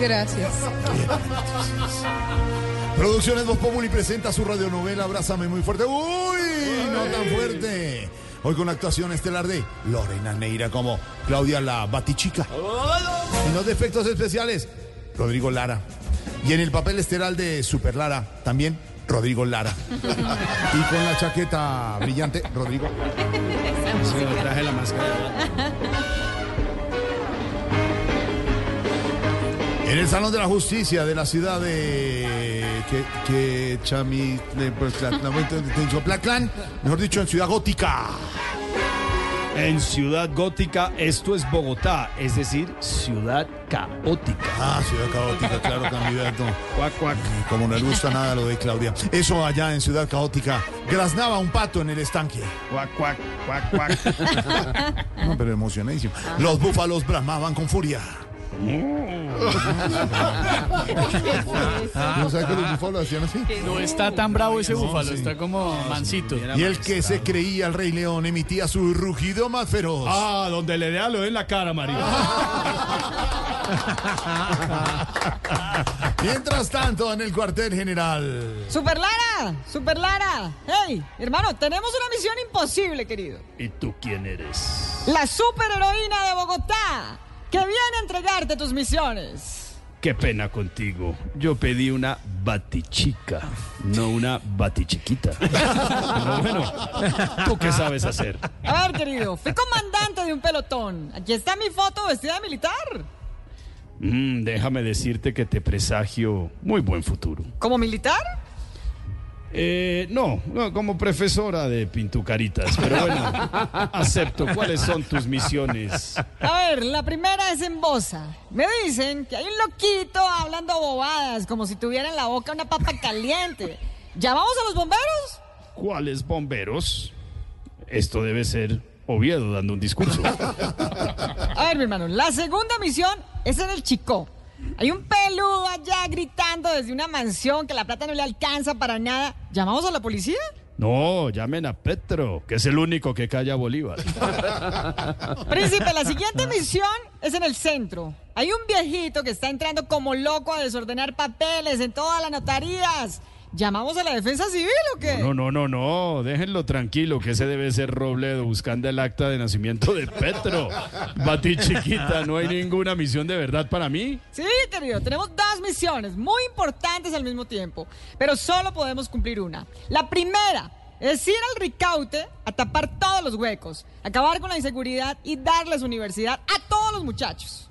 Gracias. Producciones Voz Populi presenta su radionovela Abrázame muy fuerte. ¡Uy! No tan fuerte. Hoy con la actuación estelar de Lorena Neira como Claudia la Batichica. En los defectos especiales, Rodrigo Lara. Y en el papel estelar de Super Lara, también Rodrigo Lara. Y con la chaqueta brillante, Rodrigo. traje la máscara. En el Salón de la Justicia de la ciudad de que, que Chami, de, pues, mejor dicho, en Ciudad Gótica. En Ciudad Gótica, esto es Bogotá, es decir, ciudad caótica. Ah, Ciudad Caótica, claro, candidato. Cuac, cuac. Como no le gusta nada lo de Claudia. Eso allá en Ciudad Caótica. Graznaba un pato en el estanque. Cuac, cuac, cuac, cuac. No, pero emocionadísimo. Los búfalos bramaban con furia. ¿No sabes que los búfalos hacían así? No está tan bravo ese búfalo, está como mansito. Y el que se creía el rey león emitía su rugido más feroz. Ah, donde le dé a lo en la cara, María. Mientras tanto, en el cuartel general. Super Lara, Super Lara. Hey, hermano, tenemos una misión imposible, querido. ¿Y tú quién eres? La superheroína de Bogotá, que viene entregarte tus misiones. Qué pena contigo. Yo pedí una batichica, no una batichiquita. Pero bueno, ¿tú qué sabes hacer? A ver, querido, fui comandante de un pelotón. Aquí está mi foto vestida de militar. Mm, déjame decirte que te presagio muy buen futuro. ¿Como militar? Eh, no, no, como profesora de pintucaritas, pero bueno, acepto. ¿Cuáles son tus misiones? A ver, la primera es en Bosa. Me dicen que hay un loquito hablando bobadas, como si tuviera en la boca una papa caliente. ¿Llamamos a los bomberos? ¿Cuáles bomberos? Esto debe ser Oviedo dando un discurso. A ver, mi hermano, la segunda misión es en el Chico. Hay un peludo allá gritando desde una mansión que la plata no le alcanza para nada. ¿Llamamos a la policía? No, llamen a Petro, que es el único que calla a Bolívar. Príncipe, la siguiente misión es en el centro. Hay un viejito que está entrando como loco a desordenar papeles en todas las notarías. ¿Llamamos a la defensa civil o qué? No, no, no, no, déjenlo tranquilo, que ese debe ser Robledo buscando el acta de nacimiento de Petro. Bati chiquita, no hay ninguna misión de verdad para mí. Sí, querido, tenemos dos misiones muy importantes al mismo tiempo, pero solo podemos cumplir una. La primera es ir al Ricaute a tapar todos los huecos, acabar con la inseguridad y darles universidad a todos los muchachos.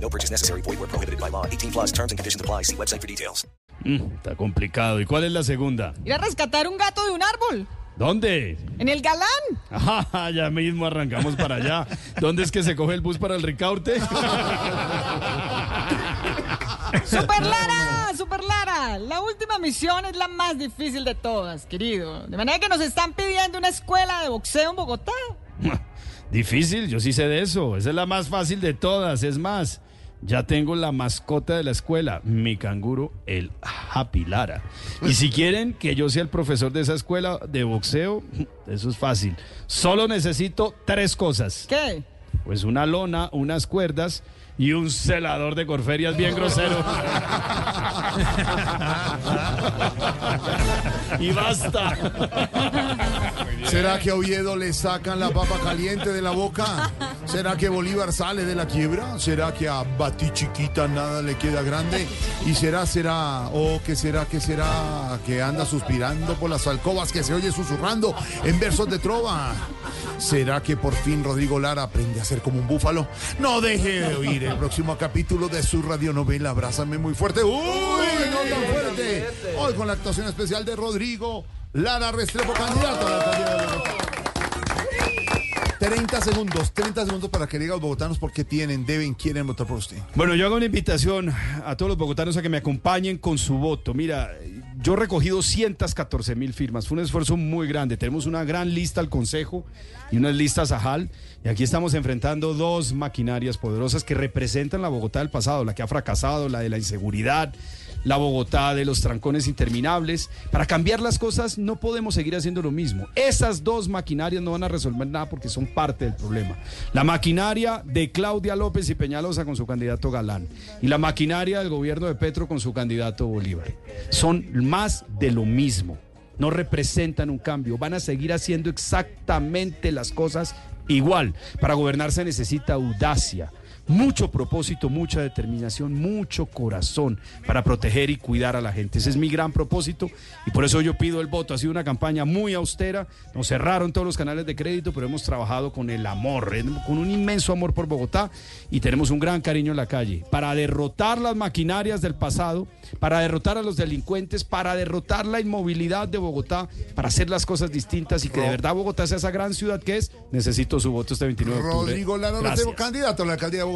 No purchase necessary. Void were prohibited by law. 18 plus terms and conditions apply. See website for details. Mm, está complicado. ¿Y cuál es la segunda? Ir a rescatar un gato de un árbol. ¿Dónde? En el galán. Ah, ya mismo arrancamos para allá. ¿Dónde es que se coge el bus para el Ricaute? Super Lara, Super Lara. La última misión es la más difícil de todas, querido. De manera que nos están pidiendo una escuela de boxeo en Bogotá. Difícil, yo sí sé de eso. Esa es la más fácil de todas. Es más, ya tengo la mascota de la escuela, mi canguro, el Happy Lara. Y si quieren que yo sea el profesor de esa escuela de boxeo, eso es fácil. Solo necesito tres cosas. ¿Qué? Pues una lona, unas cuerdas y un celador de corferias bien grosero. y basta. ¿Será que a Oviedo le sacan la papa caliente de la boca? ¿Será que Bolívar sale de la quiebra? ¿Será que a Bati Chiquita nada le queda grande? ¿Y será, será, o que será, que será que anda suspirando por las alcobas que se oye susurrando en versos de trova? ¿Será que por fin Rodrigo Lara aprende a ser como un búfalo? No deje de oír el próximo capítulo de su radionovela Abrázame muy fuerte. ¡Uy, no tan fuerte! Hoy con la actuación especial de Rodrigo Lara Restrepo, candidato a la alcaldía de Bogotá. 30 segundos, 30 segundos para que diga a los bogotanos por qué tienen, deben, quieren votar por usted. Bueno, yo hago una invitación a todos los bogotanos a que me acompañen con su voto. Mira, yo he recogido 214 mil firmas. Fue un esfuerzo muy grande. Tenemos una gran lista al Consejo y unas listas a JAL. Y aquí estamos enfrentando dos maquinarias poderosas que representan la Bogotá del pasado, la que ha fracasado, la de la inseguridad, la Bogotá de los trancones interminables. Para cambiar las cosas no podemos seguir haciendo lo mismo. Esas dos maquinarias no van a resolver nada porque son parte del problema. La maquinaria de Claudia López y Peñalosa con su candidato Galán y la maquinaria del gobierno de Petro con su candidato Bolívar. Son más de lo mismo. No representan un cambio. Van a seguir haciendo exactamente las cosas igual. Para gobernar se necesita audacia mucho propósito, mucha determinación, mucho corazón para proteger y cuidar a la gente. Ese es mi gran propósito y por eso yo pido el voto. Ha sido una campaña muy austera, nos cerraron todos los canales de crédito, pero hemos trabajado con el amor, con un inmenso amor por Bogotá y tenemos un gran cariño en la calle para derrotar las maquinarias del pasado, para derrotar a los delincuentes, para derrotar la inmovilidad de Bogotá, para hacer las cosas distintas y que de verdad Bogotá sea esa gran ciudad que es. Necesito su voto este 29 de octubre. Rodrigo Lara. Restrepo, candidato a la alcaldía de Bogotá.